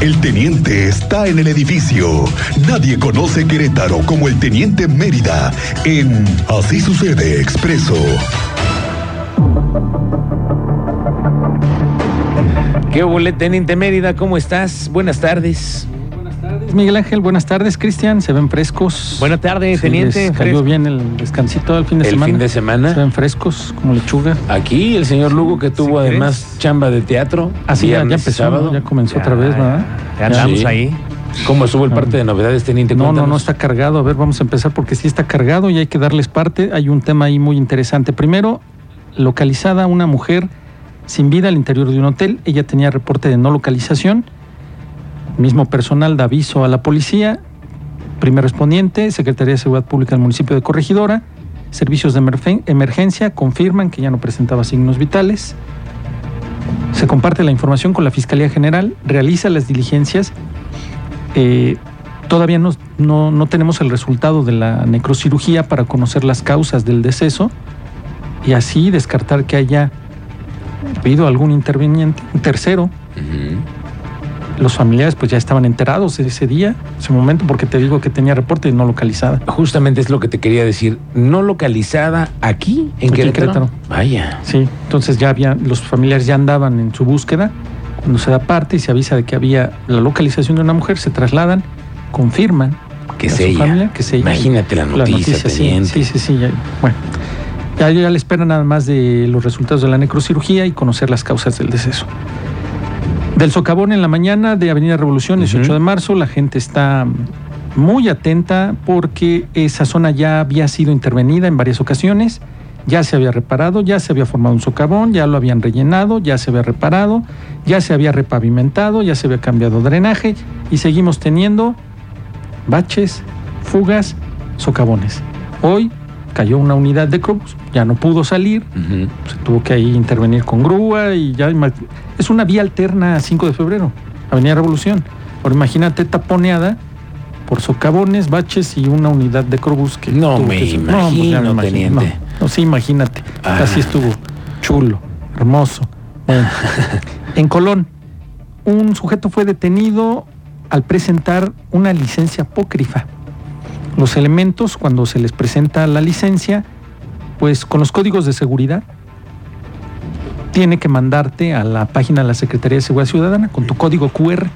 El teniente está en el edificio. Nadie conoce Querétaro como el teniente Mérida en Así sucede expreso. ¿Qué hubo, teniente Mérida? ¿Cómo estás? Buenas tardes. Miguel Ángel, buenas tardes, Cristian. Se ven frescos. Buenas tardes, teniente. les cayó bien el descansito del fin de El semana. fin de semana. Se ven frescos, como lechuga. Aquí el señor Lugo que tuvo ¿sí además crees? chamba de teatro. Así ya, ya viernes y empezó, ya comenzó otra vez, ¿verdad? Ya andamos Sí. ahí. ¿Cómo estuvo el parte de novedades, teniente? No, no, no está cargado. A ver, vamos a empezar porque sí está cargado y hay que darles parte. Hay un tema ahí muy interesante. Primero, localizada una mujer sin vida al interior de un hotel. Ella tenía reporte de no localización. Mismo personal da aviso a la policía. Primer respondiente, Secretaría de Seguridad Pública del municipio de Corregidora. Servicios de emergen- emergencia confirman que ya no presentaba signos vitales. Se comparte la información con la Fiscalía General, realiza las diligencias. Eh, todavía no, no- no tenemos el resultado de la necrocirugía para conocer las causas del deceso y así descartar que haya habido algún interviniente, un tercero. Ujú. Los familiares pues ya estaban enterados de ese día, ese momento, porque te digo que tenía reporte no localizada. Justamente es lo que te quería decir. No localizada aquí, en Aquí en Querétaro. Vaya. Sí, entonces ya había, los familiares ya andaban en su búsqueda. Cuando se da parte y se avisa de que había la localización de una mujer, se trasladan, confirman Que es ella. familia que es ella. Imagínate la noticia, sí, sí, sí, sí, ya- bueno. Ya, ya le esperan nada más de los resultados de la necrocirugía y conocer las causas del deceso. Del socavón en la mañana de Avenida Revolución, 18 Ujú. de marzo, la gente está muy atenta porque esa zona ya había sido intervenida en varias ocasiones, ya se había reparado, ya se había formado un socavón, ya lo habían rellenado, ya se había reparado, ya se había repavimentado, ya se había cambiado drenaje y seguimos teniendo baches, fugas, socavones. Hoy cayó una unidad de Cruz, ya no pudo salir, se tuvo que ahí intervenir con grúa y ya es una vía alterna a 5 de febrero, Avenida Revolución. Ahora imagínate taponeada por socavones, baches y una unidad de Crobús que No tuvo me que- pues imagino, teniente. No, no, sí, imagínate. Ah. Así estuvo chulo, hermoso. Bueno, en Colón, un sujeto fue detenido al presentar una licencia apócrifa. Los elementos, cuando se les presenta la licencia, pues con los códigos de seguridad, tiene que mandarte a la página de la Secretaría de Seguridad Ciudadana con tu código QR.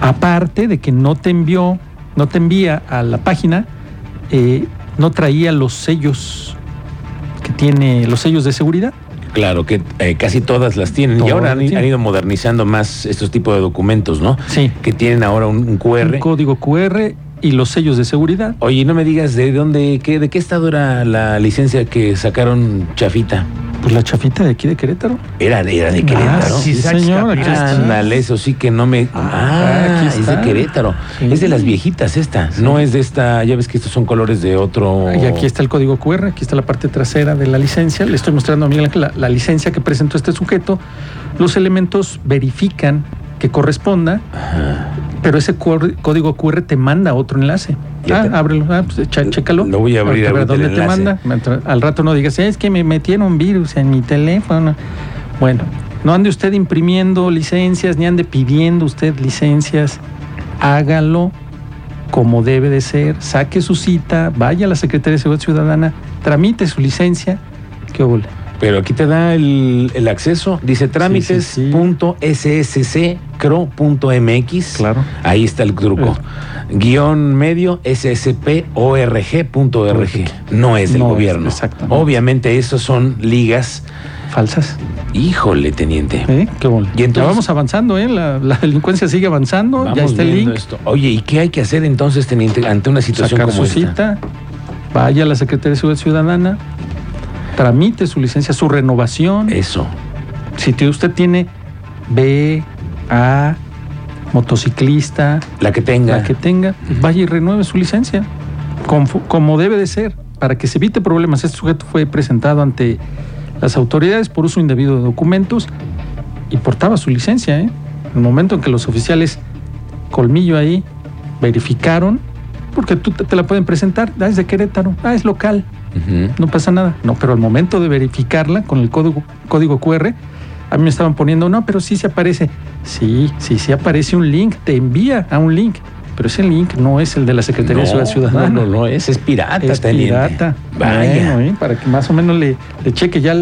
Aparte de que no te envió, no te envía a la página, eh, no traía los sellos que tiene, los sellos de seguridad. Claro que eh, casi todas las tienen. y ahora han ido modernizando más estos tipos de documentos, ¿no? Sí. Que tienen ahora un, un QR. Un código QR y los sellos de seguridad. Oye, no me digas de dónde, qué, de qué estado era la licencia que sacaron Chafita. Pues la chafita de aquí de Querétaro. Era, era de Ah, Querétaro. sí, señor, aquí está. Ándale, eso sí que no me. Ah, Ah, aquí es de está. Querétaro. Sí. Es de las viejitas esta. No es de esta. Ya ves que estos son colores de otro. Y aquí está el código QR, aquí está la parte trasera de la licencia. Le estoy mostrando a Miguel Ángel la, la licencia que presentó este sujeto. Los elementos verifican que corresponda, Ajá. Pero ese código QR te manda otro enlace. Ya Ah, ábrelo, ah, pues chécalo. Lo voy a abrir Para ver dónde te manda. Al rato no digas, es que me metieron virus en mi teléfono. Bueno, no ande usted imprimiendo licencias, ni ande pidiendo usted licencias. Hágalo como debe de ser. Saque su cita, vaya a la Secretaría de Seguridad Ciudadana, tramite su licencia. ¿Qué ole? Pero aquí te da el, el acceso. Dice trámites.ssccro.mx. Claro. Ahí está el truco. Guión medio ssporg.org. No es del No es, gobierno. exactamente. Obviamente, esos son ligas. Falsas. Híjole, teniente. ¿Eh? ¿Qué? Y entonces- ya vamos avanzando, ¿eh? La, la delincuencia sigue avanzando. Vamos ya está el link. esto. Oye, ¿y qué hay que hacer entonces, teniente, ante una situación sacar como su esta? cita, vaya a la Secretaría de Seguridad Ciudadana, tramite su licencia, su renovación. Eso. Si usted tiene B, A, motociclista, La que tenga. la que tenga, vaya y renueve su licencia, como, como debe de ser, para que se evite problemas. Este sujeto fue presentado ante las autoridades por uso indebido de documentos y portaba su licencia. ¿eh? En el momento en que los oficiales, colmillo ahí, verificaron, porque tú te, te la pueden presentar, ah, es de Querétaro, ah, es local, No pasa nada. No, pero al momento de verificarla con el código, código QR, A mí me estaban poniendo, no, pero sí se aparece. Sí, sí, sí aparece un link, te envía a un link. Pero ese link no es el de la Secretaría de Seguridad Ciudadana. No, no, no es, es pirata, es teniente. pirata. Vaya. Bueno, ¿eh? Para que más o menos le, le cheque, ¿ya,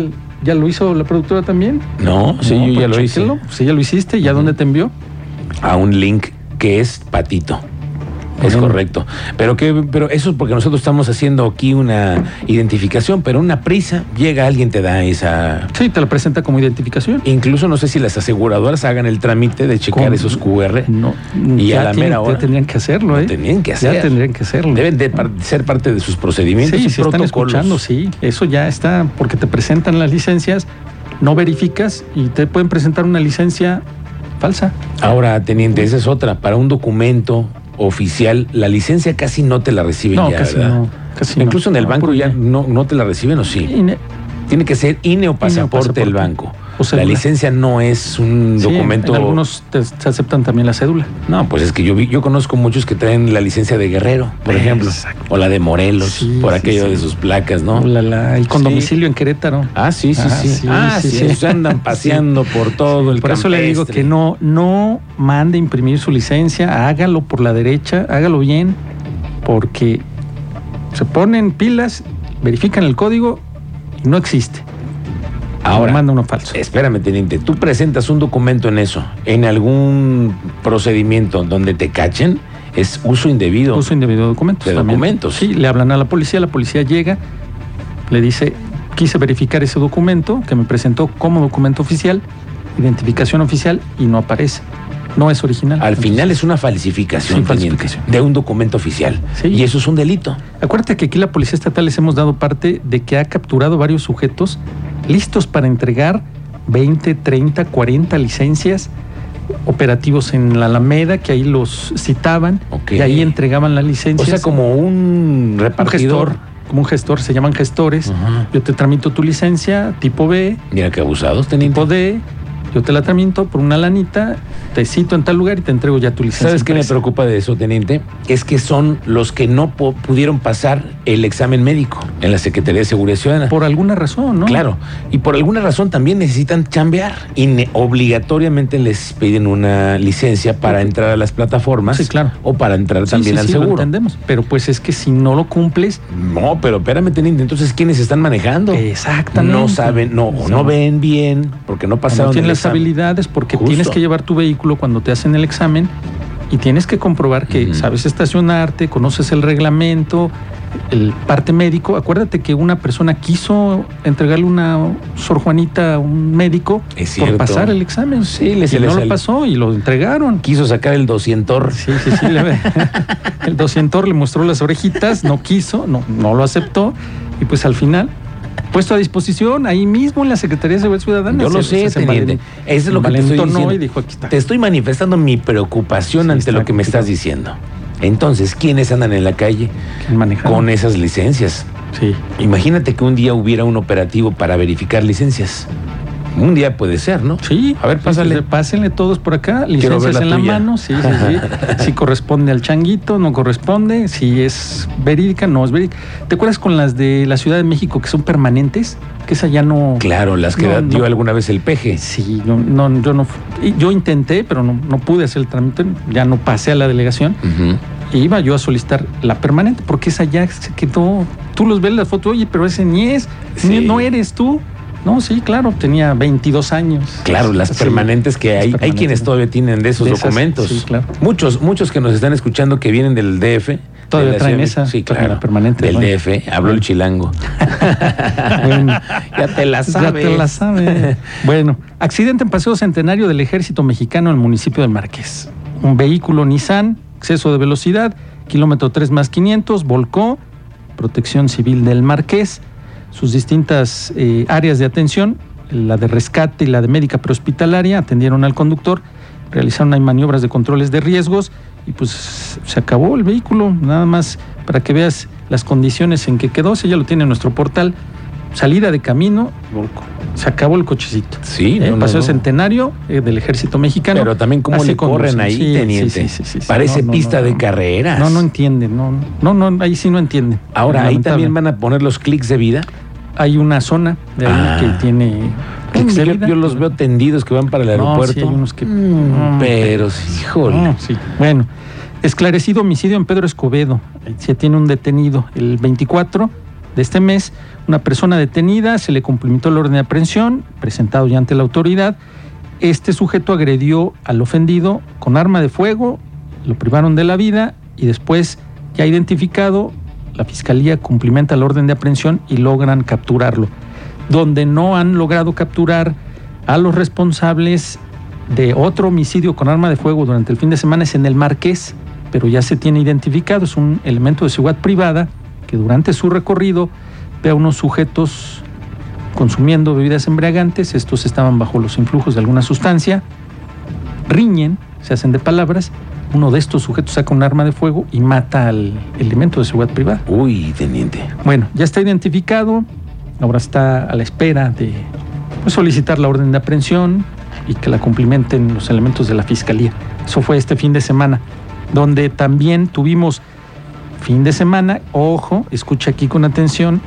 ¿ya lo hizo la productora también? No, sí, No, yo ya lo hice. Sí, ya lo hiciste. ¿Ya Ujú. dónde te envió? A un link que es patito. Es correcto. Pero que, pero eso es porque nosotros estamos haciendo aquí una identificación, pero una prisa, llega alguien, te da esa. Sí, te lo presenta como identificación. Incluso no sé si las aseguradoras hagan el trámite de checar esos QR. No, Y ya a la tienen- mera hora. Ya tendrían que hacerlo, ¿eh? Que Ya tendrían que hacerlo. Deben de par- ser parte de sus procedimientos Sí, y si están escuchando, sí. Eso ya está, porque te presentan las licencias, no verificas y te pueden presentar una licencia falsa. Ahora, teniente, esa es otra. Para un documento oficial, la licencia casi no te la reciben No, ya, casi ¿verdad? no. Casi no. Incluso en el banco ya INE. no, no te la reciben o sí. INE. Tiene que ser INE o pasaporte del pasaporte. banco. O La licencia no es un Sí, documento. en algunos te, te aceptan también la cédula. No, pues es que yo vi, yo conozco muchos que traen la licencia de Guerrero, por ejemplo, Exacto. o la de Morelos, Sí, por aquello sí. de sus placas, ¿no? La- la- con domicilio en Querétaro. Ah, sí, sí, Ah, sí. ah, sí, esos andan paseando por todo el Por eso le digo que no, no mande imprimir su licencia, hágalo por la derecha, hágalo bien, porque se ponen pilas, verifican el código y no existe. Ahora, manda uno falso. Espérame, teniente, tú presentas un documento en eso, en algún procedimiento donde te cachen, es uso indebido. Uso indebido de documentos. De también. documentos. Sí, le hablan a la policía, la policía llega, le dice, quise verificar ese documento que me presentó como documento oficial, identificación oficial y no aparece. No es original. Al Entonces, final es una falsificación, Sí, falsificación. de un documento oficial. Sí. Y eso es un delito. Acuérdate que aquí la Policía Estatal les hemos dado parte de que ha capturado varios sujetos listos para entregar 20, 30, 40 licencias operativos en la Alameda, que ahí los citaban Ok. y ahí entregaban las O licencias. sea, como un un repartidor. gestor, como un gestor, se llaman gestores. Yo te tramito tu licencia tipo B, Mira qué abusados, teniente. tipo D, yo te la tramito por una lanita, te cito en tal lugar y te entrego ya tu licencia. ¿Sabes qué me preocupa de eso, teniente? Es que son los que no pudieron pasar el examen médico en la Secretaría de Seguridad Ciudadana. Por alguna razón, ¿no? Claro, y por alguna razón también necesitan chambear y obligatoriamente les piden una licencia para entrar a las plataformas Sí, claro. o para entrar Sí, también sí, al sí, lo seguro. entendemos. Pero pues es que si no lo cumples, No, pero espérame, teniente, entonces ¿quiénes están manejando? Exactamente. No saben, no, o no ven bien, porque no pasaron no habilidades, porque Justo. tienes que llevar tu vehículo cuando te hacen el examen y tienes que comprobar que sabes estacionarte, conoces el reglamento, el parte médico. Acuérdate que una persona quiso entregarle una Sor Juanita a un médico por pasar el examen. Sí, le- y se no lo pasó y lo entregaron. Quiso sacar el doscientor. Sí, sí, sí. le- el doscientor le mostró las orejitas, no quiso, no, no lo aceptó y pues al final puesto a disposición ahí mismo en la Secretaría de Seguridad Ciudadana. Yo lo sé, teniente. Eso es lo que te estoy diciendo. y dijo, aquí está. Te estoy manifestando mi preocupación Sí, ante lo que me estás diciendo. Entonces, ¿quiénes andan en la calle con esas licencias? Sí. Imagínate que un día hubiera un operativo para verificar licencias. Un día puede ser, ¿no? Sí, A ver, pásale. pásenle todos por acá, licencias la en la tuya. mano, sí, sí, sí. Si corresponde al changuito, no corresponde, si es verídica, no es verídica. ¿Te acuerdas con las de la Ciudad de México que son permanentes? Que esa ya no. Claro, las que No, dio no. alguna vez el peje. Sí, no, no, yo no. Yo intenté, pero no, no pude hacer el trámite, ya no pasé a la delegación. E iba yo a solicitar la permanente, porque esa ya se quedó. Tú los ves la foto, oye, pero ese ni es, ni- no eres tú. No, sí, claro, tenía 22 años. Claro, las Sí. permanentes que hay, hay quienes todavía tienen de esos De esas, documentos. sí, claro. Muchos, muchos que nos están escuchando que vienen del DF. Todavía de traen esa. Sí, claro. la permanente, Del. DF, habló el chilango. Bueno, ya te la ya sabes. te la sabe. bueno, accidente en Paseo Centenario del Ejército Mexicano en el municipio de Marqués. Un vehículo Nissan, exceso de velocidad, kilómetro 3 más 500, volcó, protección civil del Marqués, sus distintas eh, áreas de atención, la de rescate y la de médica prehospitalaria, atendieron al conductor, realizaron maniobras de controles de riesgos y pues se acabó el vehículo, nada más para que veas las condiciones en que quedó, ese ya lo tiene en nuestro portal, salida de camino, volcó. Se acabó el cochecito. Sí, Eh, no, no. Centenario eh, del Ejército Mexicano. Pero también cómo le corren conducen. ahí, Sí, teniente. sí, sí. Parece pista de carreras. No, no entienden, no, no, no, ahí sí no entienden. Ahora, ahí también van a poner los clics de vida. Hay una zona de ahí Ah. que tiene yo los veo tendidos que van para el No, aeropuerto. sí, hay unos que- Mm, pero, sí, híjole. No, sí. Bueno, esclarecido homicidio en Pedro Escobedo. Se tiene un detenido el 24 de este mes. Una persona detenida, se le cumplimentó el orden de aprehensión, presentado ya ante la autoridad. Este sujeto agredió al ofendido con arma de fuego, lo privaron de la vida y después, ya identificado, la fiscalía cumplimenta el orden de aprehensión y logran capturarlo. Donde no han logrado capturar a los responsables de otro homicidio con arma de fuego durante el fin de semana es en el Marqués, pero ya se tiene identificado, es un elemento de seguridad privada que durante su recorrido ve a unos sujetos consumiendo bebidas embriagantes, estos estaban bajo los influjos de alguna sustancia, riñen, se hacen de palabras, uno de estos sujetos saca un arma de fuego y mata al elemento de seguridad privada. Uy, teniente. Bueno, ya está identificado, ahora está a la espera de pues, solicitar la orden de aprehensión y que la cumplimenten los elementos de la fiscalía. Eso fue este fin de semana, donde también tuvimos fin de semana, ojo, escucha aquí con atención,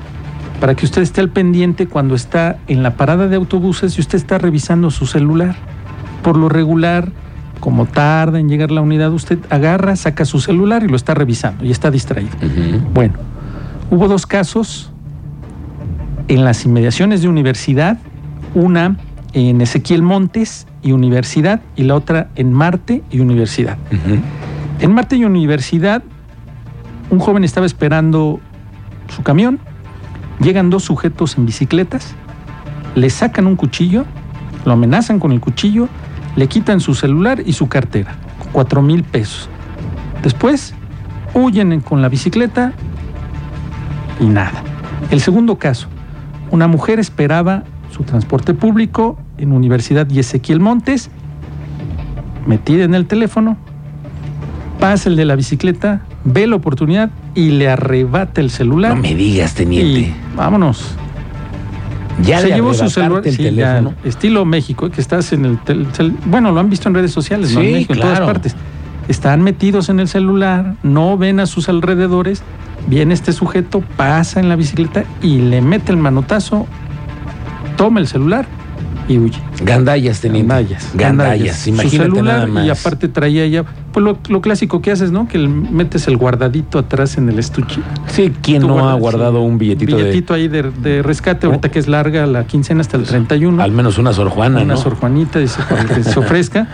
para que usted esté al pendiente cuando está en la parada de autobuses y usted está revisando su celular. Por lo regular, como tarda en llegar la unidad, usted agarra, saca su celular y lo está revisando y está distraído. Bueno, hubo dos casos en las inmediaciones de universidad, una en Ezequiel Montes y Universidad y la otra en Marte y Universidad. En Marte y Universidad, un joven estaba esperando su camión, llegan dos sujetos en bicicletas, le sacan un cuchillo, lo amenazan con el cuchillo, le quitan su celular y su cartera, cuatro mil pesos. Después, huyen en- con la bicicleta y nada. El segundo caso, una mujer esperaba su transporte público en Universidad y Ezequiel Montes, metida en el teléfono, pasa el de la bicicleta, ve la oportunidad y le arrebata el celular. No me digas, y teniente. vámonos. Ya se llevó su celular. el sí, teléfono. ya, estilo México, que estás en el, tel- Bueno, lo han visto en redes sociales, ¿no? Sí, En México, en todas claro. partes. Están metidos en el celular, no ven a sus alrededores. Viene este sujeto, pasa en la bicicleta y le mete el manotazo, toma el celular y huye. Gandallas, teniente. Gandallas. Gandallas. Su Imagínate celular nada más. y aparte traía ya, pues lo, lo clásico que haces, ¿no? Que metes el guardadito atrás en el estuche. Sí, ¿quién no ha guardado sí, un billetito, de- billetito ahí de, de rescate, ahorita que es larga la quincena hasta el 31. Al menos una Sor Juana, una ¿no? Sor Juanita, dice, para que se ofrezca.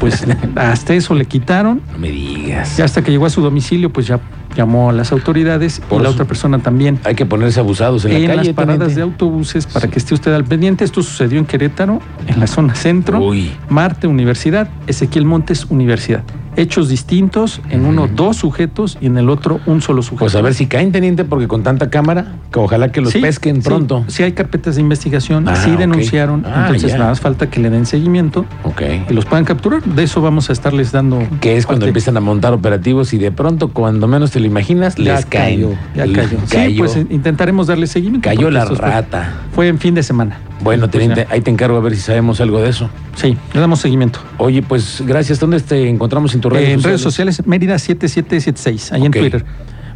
Pues hasta eso le quitaron. No me digas. Ya hasta que llegó a su domicilio, pues ya llamó a las autoridades Por y la otra persona también. Hay que ponerse abusados en, En, la calle. las paradas teniente. de autobuses para Sí. que esté usted al pendiente. Esto sucedió en Querétaro, en la zona centro. Uy. Marte Universidad, Ezequiel Montes Universidad. Hechos distintos, en uno dos sujetos y en el otro un solo sujeto. Pues a ver si caen, teniente, porque con tanta cámara, que ojalá que los Sí, pesquen sí, pronto. Sí, hay carpetas de investigación, Ah, sí denunciaron, Ah, entonces ya. nada más falta que le den seguimiento Ok. y los puedan capturar. De eso vamos a estarles dando. Que es cuando parte. empiezan a montar operativos y de pronto, cuando menos te lo imaginas, Ya les caen. cayó, ya Les cayó. Sí, cayó. pues eh, intentaremos darle seguimiento. Cayó la esto fue- rata. Fue en fin de semana. Bueno, teniente, ahí te encargo a ver si sabemos algo de eso. Sí, le damos seguimiento. Oye, pues gracias. ¿Dónde te encontramos en tus redes en sociales? redes sociales, Mérida 7776, ahí Ok. en Twitter.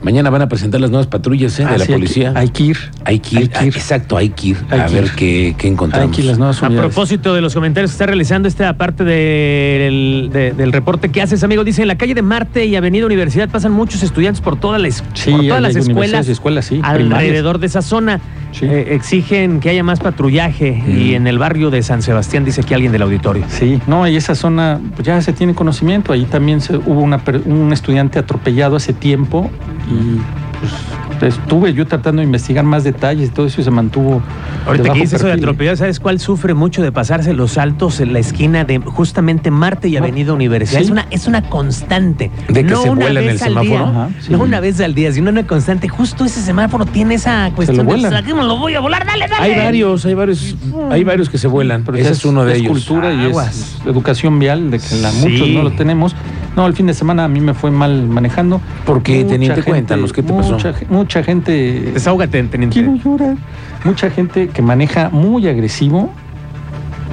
Mañana van a presentar las nuevas patrullas ¿eh? de Ah, la sí, hay policía. Hay que ir. Hay que ir. hay que ah, exacto, hay que ir. Hay a que ver ir. qué, qué Hay encontramos. que ir las nuevas A unidades. propósito de los comentarios que está realizando esta parte del, de- del reporte que haces, amigo, dice en la calle de Marte y Avenida Universidad pasan muchos estudiantes por todas las, Sí, por hay- todas las hay escuelas, escuelas, sí, primarias. alrededor de esa zona. Sí. Eh, exigen que haya más patrullaje y Mm. en el barrio de San Sebastián, dice aquí alguien del auditorio. Sí, no, y esa zona pues, ya se tiene conocimiento. Ahí también se, hubo una, per- un estudiante atropellado hace tiempo y pues estuve yo tratando de investigar más detalles y todo eso y se mantuvo. Ahorita de que dices eso de atropellar, ¿sabes cuál sufre mucho de pasarse los saltos en la esquina de justamente Marte y. Avenida Universidad? Sí. Es, una, es una constante. ¿De que no se vuela en el semáforo? día, Ajá, sí. No una vez al día, sino una constante. Justo ese semáforo tiene esa cuestión de vuelan. "Saquemos, lo voy a volar, dale, dale. Hay varios, hay varios, hay varios que se vuelan. Pero Ese es uno de es ellos. cultura y Aguas. es educación vial, de que la, Sí. muchos no lo tenemos. No, el fin de semana a mí me fue mal manejando. ¿Por qué, Mucha teniente? gente- Cuéntanos, ¿qué te pasó? Mucha, ge- mucha gente. Desahógate, teniente. Quiero llorar. Mucha gente que maneja muy agresivo.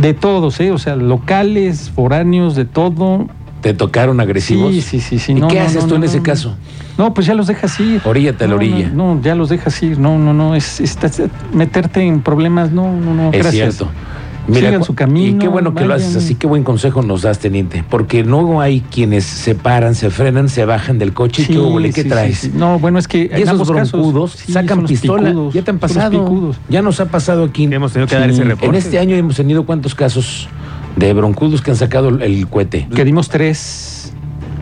De todos, ¿eh? O sea, locales, foráneos, de todo. ¿Te tocaron agresivos? Sí, sí, sí. sí. ¿Y No, qué no, haces no, tú en no, ese no. caso? No, pues ya los dejas ir. Oríllate a la orilla. No, no, ya los dejas ir. No, no, no. Es, es- meterte en problemas. No, no, no. Es gracias. cierto. Mira, Sigan su camino. Y qué bueno que lo haces así, qué buen consejo nos das, teniente. Porque luego hay quienes se paran, se frenan, se bajan del coche y Sí, qué huele, ¿qué sí, traes? sí, sí. No, bueno, es que Y esos casos, broncudos sí, sacan pistola. picudos, ya te han pasado. picudos. Ya nos ha pasado aquí. Hemos tenido que dar ese reporte. En este año hemos tenido cuántos casos de broncudos que han sacado el, el cohete. Que dimos tres.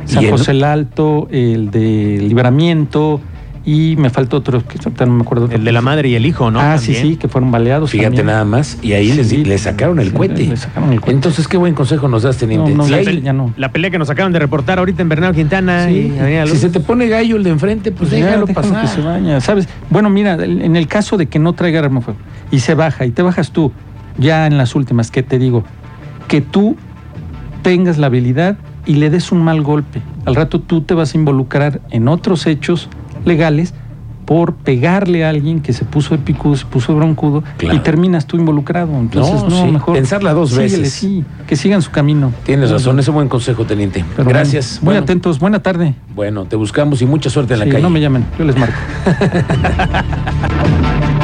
San Y José el Alto, el de Libramiento y me falta otro que ahorita no me acuerdo. El de la madre y el hijo, ¿no? ah, También. sí, sí, que fueron baleados. Fíjate también. nada más. Y ahí les, Sí, le sacaron el sí, cohete. le sacaron el cohete. Entonces, qué buen consejo nos das, teniente. No, no, Si ya- hay- ya no. La pelea que nos acaban de reportar ahorita en Bernardo Quintana Sí, y si se te pone gallo el de enfrente, pues, Pues déjalo déjalo pasar. que se vaya, ¿sabes? Bueno, mira, en el caso de que no traiga arma de fuego y se baja y te bajas tú, ya en las últimas, que te digo, que tú tengas la habilidad y le des un mal golpe. Al rato tú te vas a involucrar en otros hechos legales por pegarle a alguien que se puso de picudo, se puso de broncudo Claro. y terminas tú involucrado. Entonces, No, no, sí, mejor. pensarla dos síguele, veces. sí, que sigan su camino. Tienes razón, ese buen consejo, teniente. Pero Gracias. bueno, muy Bueno, atentos, buena tarde. Bueno, te buscamos y mucha suerte en la calle. no me llamen, yo les marco.